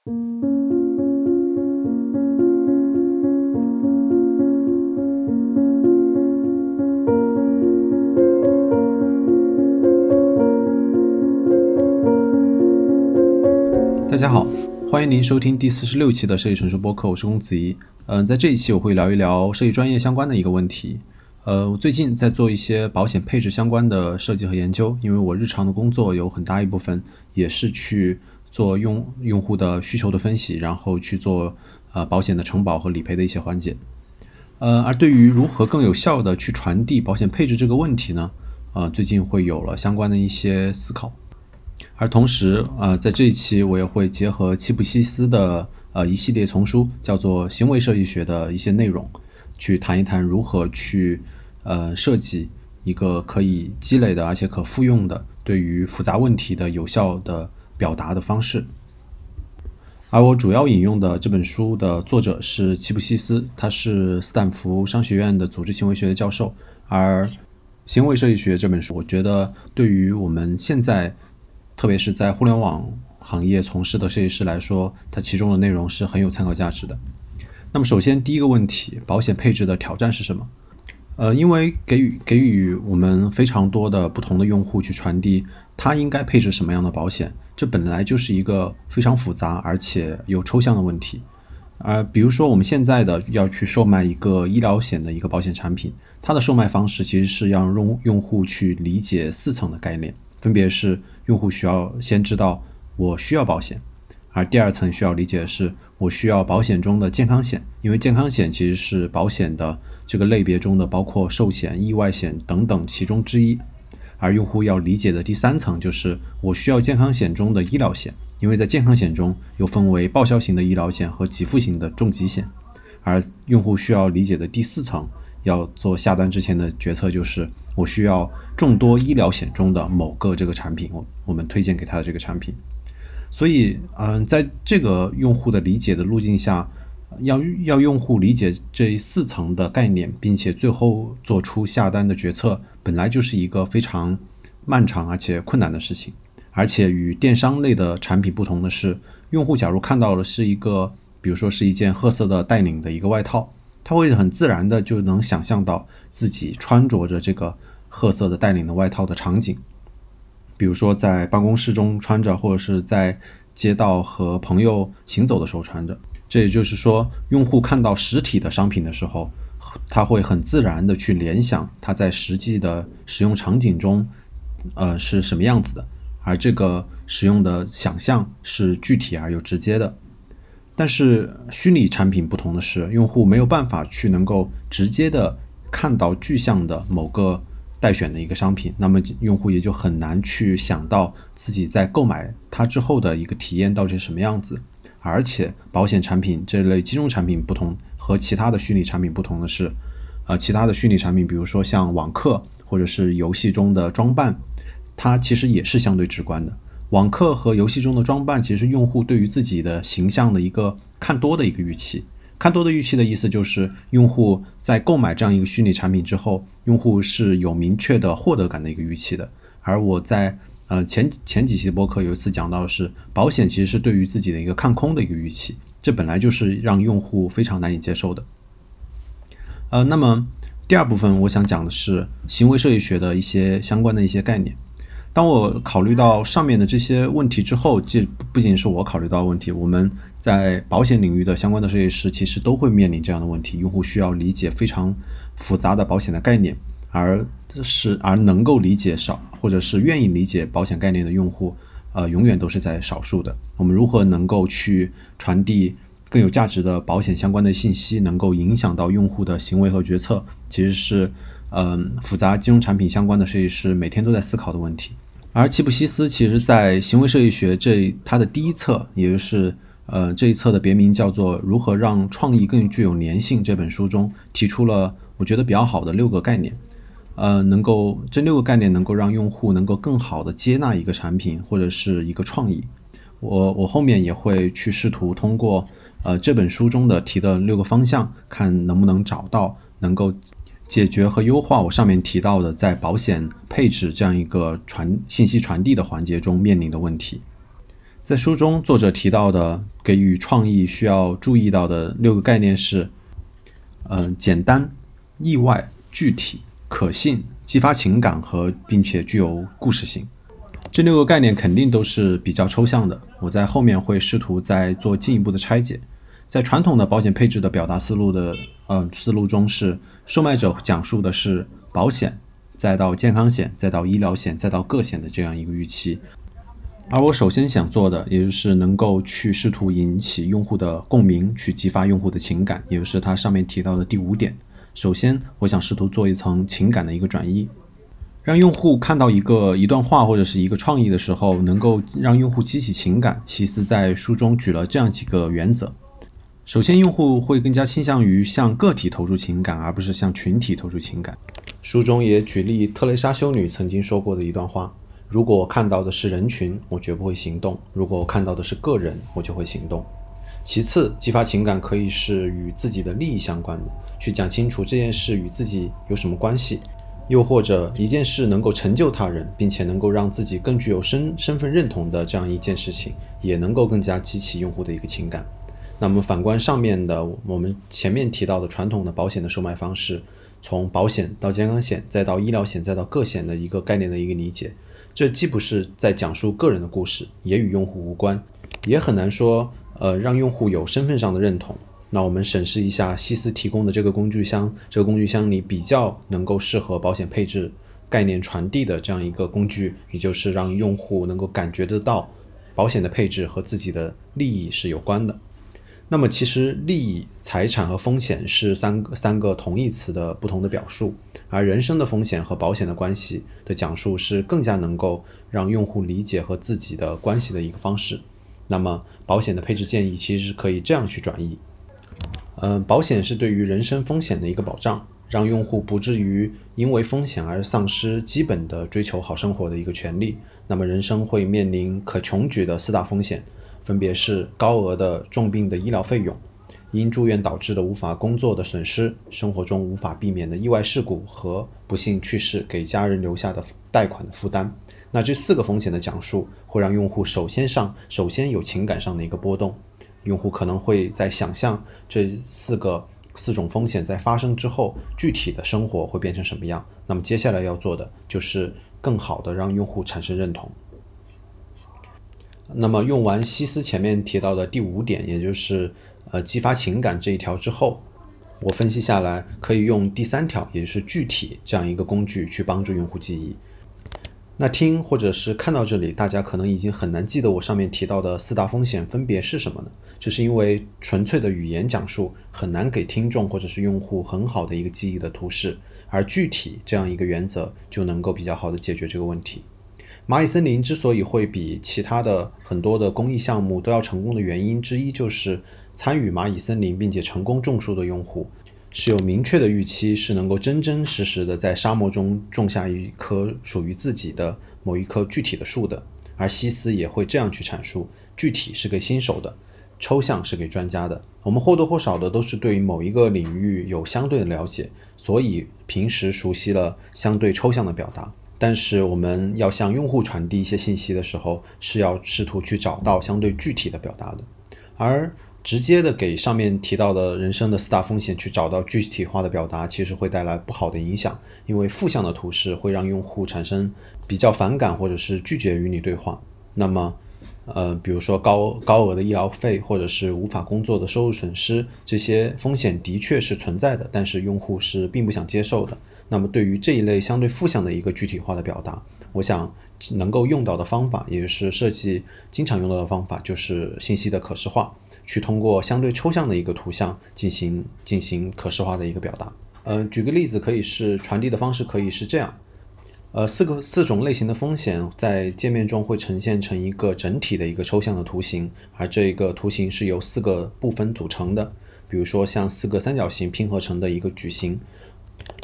大家好，欢迎您收听第四十六期的设计成熟播客，我是公子怡。嗯，在这一期我会聊一聊设计专业相关的一个问题。呃，我最近在做一些保险配置相关的设计和研究，因为我日常的工作有很大一部分也是去做用用户的需求的分析，然后去做呃保险的承保和理赔的一些环节。呃，而对于如何更有效的去传递保险配置这个问题呢？呃，最近会有了相关的一些思考。而同时，呃，在这一期我也会结合齐普西斯的呃一系列丛书，叫做行为设计学的一些内容。去谈一谈如何去呃设计一个可以积累的而且可复用的对于复杂问题的有效的表达的方式。而我主要引用的这本书的作者是齐普西斯，他是斯坦福商学院的组织行为学的教授。而行为设计学这本书，我觉得对于我们现在特别是在互联网行业从事的设计师来说，它其中的内容是很有参考价值的。那么，首先第一个问题，保险配置的挑战是什么？呃，因为给予给予我们非常多的不同的用户去传递他应该配置什么样的保险，这本来就是一个非常复杂而且又抽象的问题。而比如说我们现在的要去售卖一个医疗险的一个保险产品，它的售卖方式其实是要用用户去理解四层的概念，分别是用户需要先知道我需要保险。而第二层需要理解的是，我需要保险中的健康险，因为健康险其实是保险的这个类别中的包括寿险、意外险等等其中之一。而用户要理解的第三层就是我需要健康险中的医疗险，因为在健康险中又分为报销型的医疗险和给付型的重疾险。而用户需要理解的第四层，要做下单之前的决策就是我需要众多医疗险中的某个这个产品，我我们推荐给他的这个产品。所以，嗯，在这个用户的理解的路径下，要要用户理解这四层的概念，并且最后做出下单的决策，本来就是一个非常漫长而且困难的事情。而且与电商类的产品不同的是，用户假如看到的是一个，比如说是一件褐色的带领的一个外套，他会很自然的就能想象到自己穿着着这个褐色的带领的外套的场景。比如说在办公室中穿着，或者是在街道和朋友行走的时候穿着。这也就是说，用户看到实体的商品的时候，他会很自然的去联想它在实际的使用场景中，呃是什么样子的。而这个使用的想象是具体而又直接的。但是虚拟产品不同的是，用户没有办法去能够直接的看到具象的某个。待选的一个商品，那么用户也就很难去想到自己在购买它之后的一个体验到底是什么样子。而且，保险产品这类金融产品不同，和其他的虚拟产品不同的是，呃，其他的虚拟产品，比如说像网课或者是游戏中的装扮，它其实也是相对直观的。网课和游戏中的装扮，其实用户对于自己的形象的一个看多的一个预期。看多的预期的意思就是，用户在购买这样一个虚拟产品之后，用户是有明确的获得感的一个预期的。而我在呃前前几期的播客有一次讲到是，保险其实是对于自己的一个看空的一个预期，这本来就是让用户非常难以接受的。呃，那么第二部分我想讲的是行为设计学的一些相关的一些概念。当我考虑到上面的这些问题之后，这不仅是我考虑到问题，我们在保险领域的相关的设计师其实都会面临这样的问题。用户需要理解非常复杂的保险的概念，而是而能够理解少或者是愿意理解保险概念的用户，呃，永远都是在少数的。我们如何能够去传递更有价值的保险相关的信息，能够影响到用户的行为和决策，其实是。嗯，复杂金融产品相关的设计师每天都在思考的问题。而齐普西斯其实在行为设计学这他的第一册，也就是呃这一册的别名叫做《如何让创意更具有粘性》这本书中，提出了我觉得比较好的六个概念。呃，能够这六个概念能够让用户能够更好的接纳一个产品或者是一个创意。我我后面也会去试图通过呃这本书中的提的六个方向，看能不能找到能够。解决和优化我上面提到的在保险配置这样一个传信息传递的环节中面临的问题。在书中，作者提到的给予创意需要注意到的六个概念是：嗯，简单、意外、具体、可信、激发情感和并且具有故事性。这六个概念肯定都是比较抽象的，我在后面会试图再做进一步的拆解。在传统的保险配置的表达思路的呃思路中，是售卖者讲述的是保险，再到健康险，再到医疗险，再到个险的这样一个预期。而我首先想做的，也就是能够去试图引起用户的共鸣，去激发用户的情感，也就是他上面提到的第五点。首先，我想试图做一层情感的一个转移。让用户看到一个一段话或者是一个创意的时候，能够让用户激起情感。西斯在书中举了这样几个原则：首先，用户会更加倾向于向个体投入情感，而不是向群体投入情感。书中也举例特蕾莎修女曾经说过的一段话：“如果我看到的是人群，我绝不会行动；如果我看到的是个人，我就会行动。”其次，激发情感可以是与自己的利益相关的，去讲清楚这件事与自己有什么关系。又或者一件事能够成就他人，并且能够让自己更具有身身份认同的这样一件事情，也能够更加激起用户的一个情感。那么反观上面的我们前面提到的传统的保险的售卖方式，从保险到健康险，再到医疗险，再到个险的一个概念的一个理解，这既不是在讲述个人的故事，也与用户无关，也很难说呃让用户有身份上的认同。那我们审视一下西斯提供的这个工具箱，这个工具箱里比较能够适合保险配置概念传递的这样一个工具，也就是让用户能够感觉得到保险的配置和自己的利益是有关的。那么其实利益、财产和风险是三个三个同义词的不同的表述，而人生的风险和保险的关系的讲述是更加能够让用户理解和自己的关系的一个方式。那么保险的配置建议其实可以这样去转移。嗯，保险是对于人身风险的一个保障，让用户不至于因为风险而丧失基本的追求好生活的一个权利。那么人生会面临可穷举的四大风险，分别是高额的重病的医疗费用，因住院导致的无法工作的损失，生活中无法避免的意外事故和不幸去世给家人留下的贷款的负担。那这四个风险的讲述，会让用户首先上首先有情感上的一个波动。用户可能会在想象这四个四种风险在发生之后，具体的生活会变成什么样。那么接下来要做的就是更好的让用户产生认同。那么用完西斯前面提到的第五点，也就是呃激发情感这一条之后，我分析下来可以用第三条，也就是具体这样一个工具去帮助用户记忆。那听或者是看到这里，大家可能已经很难记得我上面提到的四大风险分别是什么呢？这是因为纯粹的语言讲述很难给听众或者是用户很好的一个记忆的图示，而具体这样一个原则就能够比较好的解决这个问题。蚂蚁森林之所以会比其他的很多的公益项目都要成功的原因之一，就是参与蚂蚁森林并且成功种树的用户。是有明确的预期，是能够真真实实的在沙漠中种下一棵属于自己的某一棵具体的树的。而西斯也会这样去阐述：具体是给新手的，抽象是给专家的。我们或多或少的都是对于某一个领域有相对的了解，所以平时熟悉了相对抽象的表达。但是我们要向用户传递一些信息的时候，是要试图去找到相对具体的表达的，而。直接的给上面提到的人生的四大风险去找到具体化的表达，其实会带来不好的影响，因为负向的图示会让用户产生比较反感或者是拒绝与你对话。那么，呃，比如说高高额的医疗费或者是无法工作的收入损失，这些风险的确是存在的，但是用户是并不想接受的。那么对于这一类相对负向的一个具体化的表达，我想能够用到的方法，也就是设计经常用到的方法，就是信息的可视化。去通过相对抽象的一个图像进行进行可视化的一个表达。嗯，举个例子，可以是传递的方式可以是这样。呃，四个四种类型的风险在界面中会呈现成一个整体的一个抽象的图形，而这一个图形是由四个部分组成的。比如说像四个三角形拼合成的一个矩形。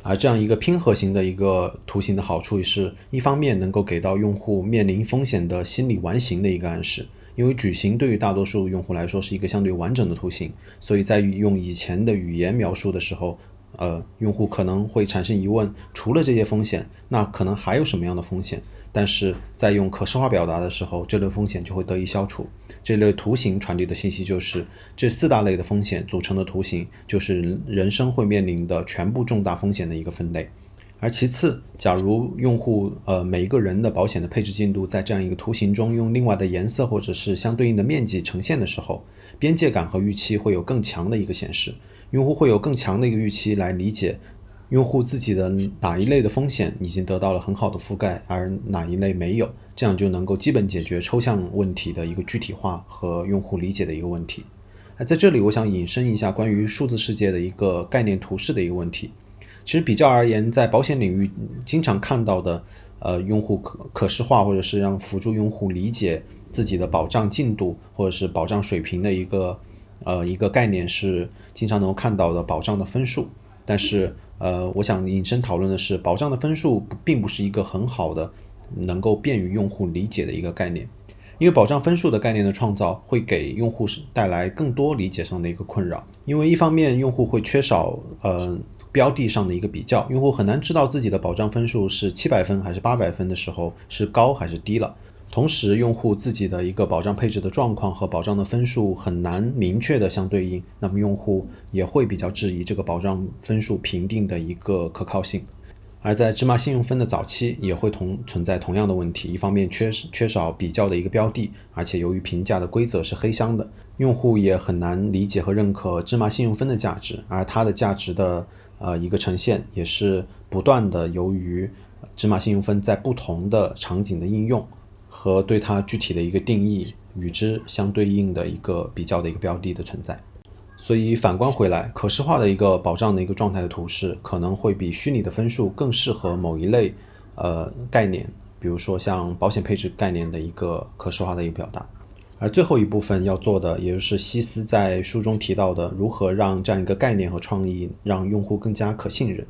而这样一个拼合型的一个图形的好处是，一方面能够给到用户面临风险的心理完形的一个暗示。因为矩形对于大多数用户来说是一个相对完整的图形，所以在用以前的语言描述的时候，呃，用户可能会产生疑问，除了这些风险，那可能还有什么样的风险？但是在用可视化表达的时候，这类风险就会得以消除。这类图形传递的信息就是这四大类的风险组成的图形，就是人生会面临的全部重大风险的一个分类。而其次，假如用户呃每一个人的保险的配置进度在这样一个图形中用另外的颜色或者是相对应的面积呈现的时候，边界感和预期会有更强的一个显示，用户会有更强的一个预期来理解。用户自己的哪一类的风险已经得到了很好的覆盖，而哪一类没有，这样就能够基本解决抽象问题的一个具体化和用户理解的一个问题。哎，在这里我想引申一下关于数字世界的一个概念图示的一个问题。其实比较而言，在保险领域经常看到的，呃，用户可可视化或者是让辅助用户理解自己的保障进度或者是保障水平的一个呃一个概念是经常能够看到的保障的分数，但是。呃，我想引申讨论的是，保障的分数并不是一个很好的能够便于用户理解的一个概念，因为保障分数的概念的创造会给用户带来更多理解上的一个困扰，因为一方面用户会缺少呃标的上的一个比较，用户很难知道自己的保障分数是七百分还是八百分的时候是高还是低了。同时，用户自己的一个保障配置的状况和保障的分数很难明确的相对应，那么用户也会比较质疑这个保障分数评定的一个可靠性。而在芝麻信用分的早期，也会同存在同样的问题：一方面缺缺少比较的一个标的，而且由于评价的规则是黑箱的，用户也很难理解和认可芝麻信用分的价值，而它的价值的呃一个呈现也是不断的由于芝麻信用分在不同的场景的应用。和对它具体的一个定义与之相对应的一个比较的一个标的的存在，所以反观回来，可视化的一个保障的一个状态的图示，可能会比虚拟的分数更适合某一类呃概念，比如说像保险配置概念的一个可视化的一个表达。而最后一部分要做的，也就是西斯在书中提到的，如何让这样一个概念和创意让用户更加可信任。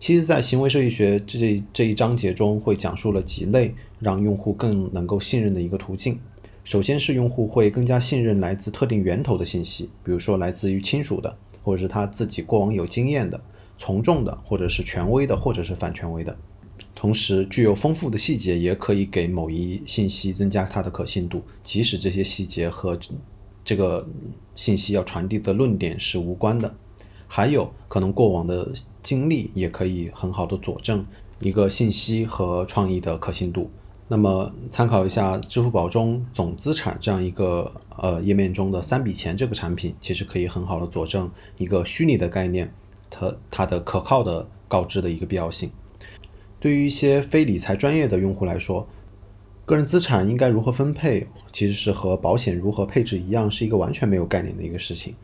其实，在行为设计学这这一章节中，会讲述了几类让用户更能够信任的一个途径。首先是用户会更加信任来自特定源头的信息，比如说来自于亲属的，或者是他自己过往有经验的、从众的，或者是权威的，或者是反权威的。同时，具有丰富的细节也可以给某一信息增加它的可信度，即使这些细节和这个信息要传递的论点是无关的。还有可能过往的经历也可以很好的佐证一个信息和创意的可信度。那么参考一下支付宝中总资产这样一个呃页面中的三笔钱这个产品，其实可以很好的佐证一个虚拟的概念它它的可靠的告知的一个必要性。对于一些非理财专业的用户来说，个人资产应该如何分配，其实是和保险如何配置一样，是一个完全没有概念的一个事情。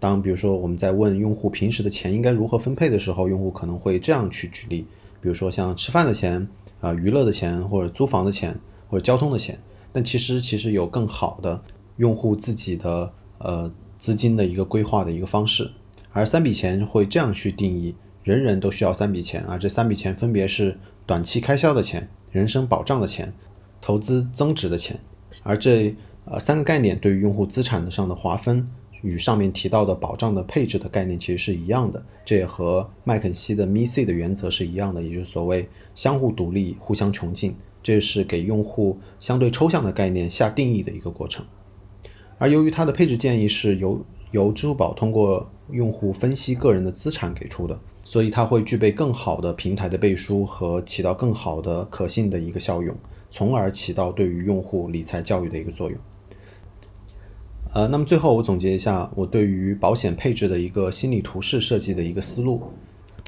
当比如说我们在问用户平时的钱应该如何分配的时候，用户可能会这样去举例，比如说像吃饭的钱啊、娱乐的钱或者租房的钱或者交通的钱。但其实其实有更好的用户自己的呃资金的一个规划的一个方式。而三笔钱会这样去定义：人人都需要三笔钱啊，这三笔钱分别是短期开销的钱、人生保障的钱、投资增值的钱。而这呃三个概念对于用户资产上的划分。与上面提到的保障的配置的概念其实是一样的，这也和麦肯锡的 MIC 的原则是一样的，也就是所谓相互独立、互相穷尽，这是给用户相对抽象的概念下定义的一个过程。而由于它的配置建议是由由支付宝通过用户分析个人的资产给出的，所以它会具备更好的平台的背书和起到更好的可信的一个效用，从而起到对于用户理财教育的一个作用。呃，那么最后我总结一下我对于保险配置的一个心理图示设计的一个思路，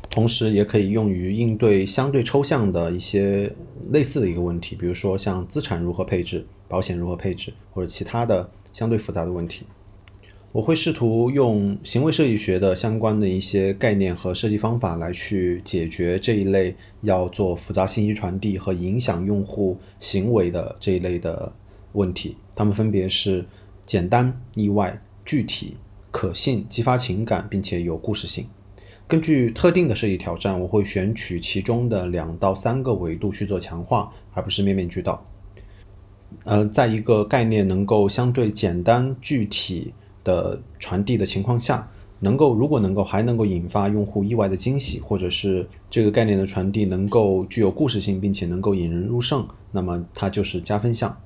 同时也可以用于应对相对抽象的一些类似的一个问题，比如说像资产如何配置、保险如何配置或者其他的相对复杂的问题。我会试图用行为设计学的相关的一些概念和设计方法来去解决这一类要做复杂信息传递和影响用户行为的这一类的问题，它们分别是。简单、意外、具体、可信、激发情感，并且有故事性。根据特定的设计挑战，我会选取其中的两到三个维度去做强化，而不是面面俱到。呃，在一个概念能够相对简单、具体的传递的情况下，能够如果能够还能够引发用户意外的惊喜，或者是这个概念的传递能够具有故事性，并且能够引人入胜，那么它就是加分项。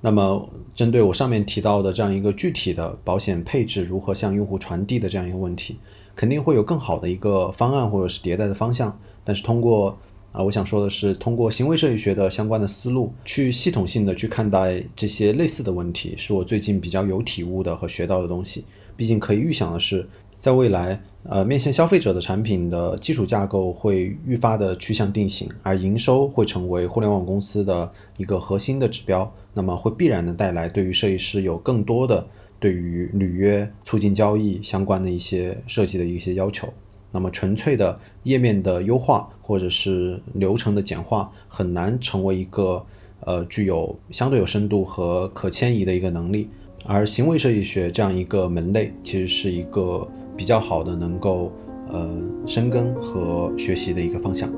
那么针对我上面提到的这样一个具体的保险配置如何向用户传递的这样一个问题，肯定会有更好的一个方案或者是迭代的方向。但是通过啊，我想说的是，通过行为设计学的相关的思路，去系统性的去看待这些类似的问题，是我最近比较有体悟的和学到的东西。毕竟可以预想的是。在未来，呃，面向消费者的产品的基础架构会愈发的趋向定型，而营收会成为互联网公司的一个核心的指标。那么，会必然的带来对于设计师有更多的对于履约、促进交易相关的一些设计的一些要求。那么，纯粹的页面的优化或者是流程的简化，很难成为一个呃具有相对有深度和可迁移的一个能力。而行为设计学这样一个门类，其实是一个。比较好的，能够呃深耕和学习的一个方向。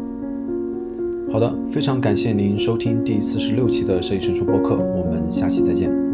好的，非常感谢您收听第四十六期的设计成熟播客，我们下期再见。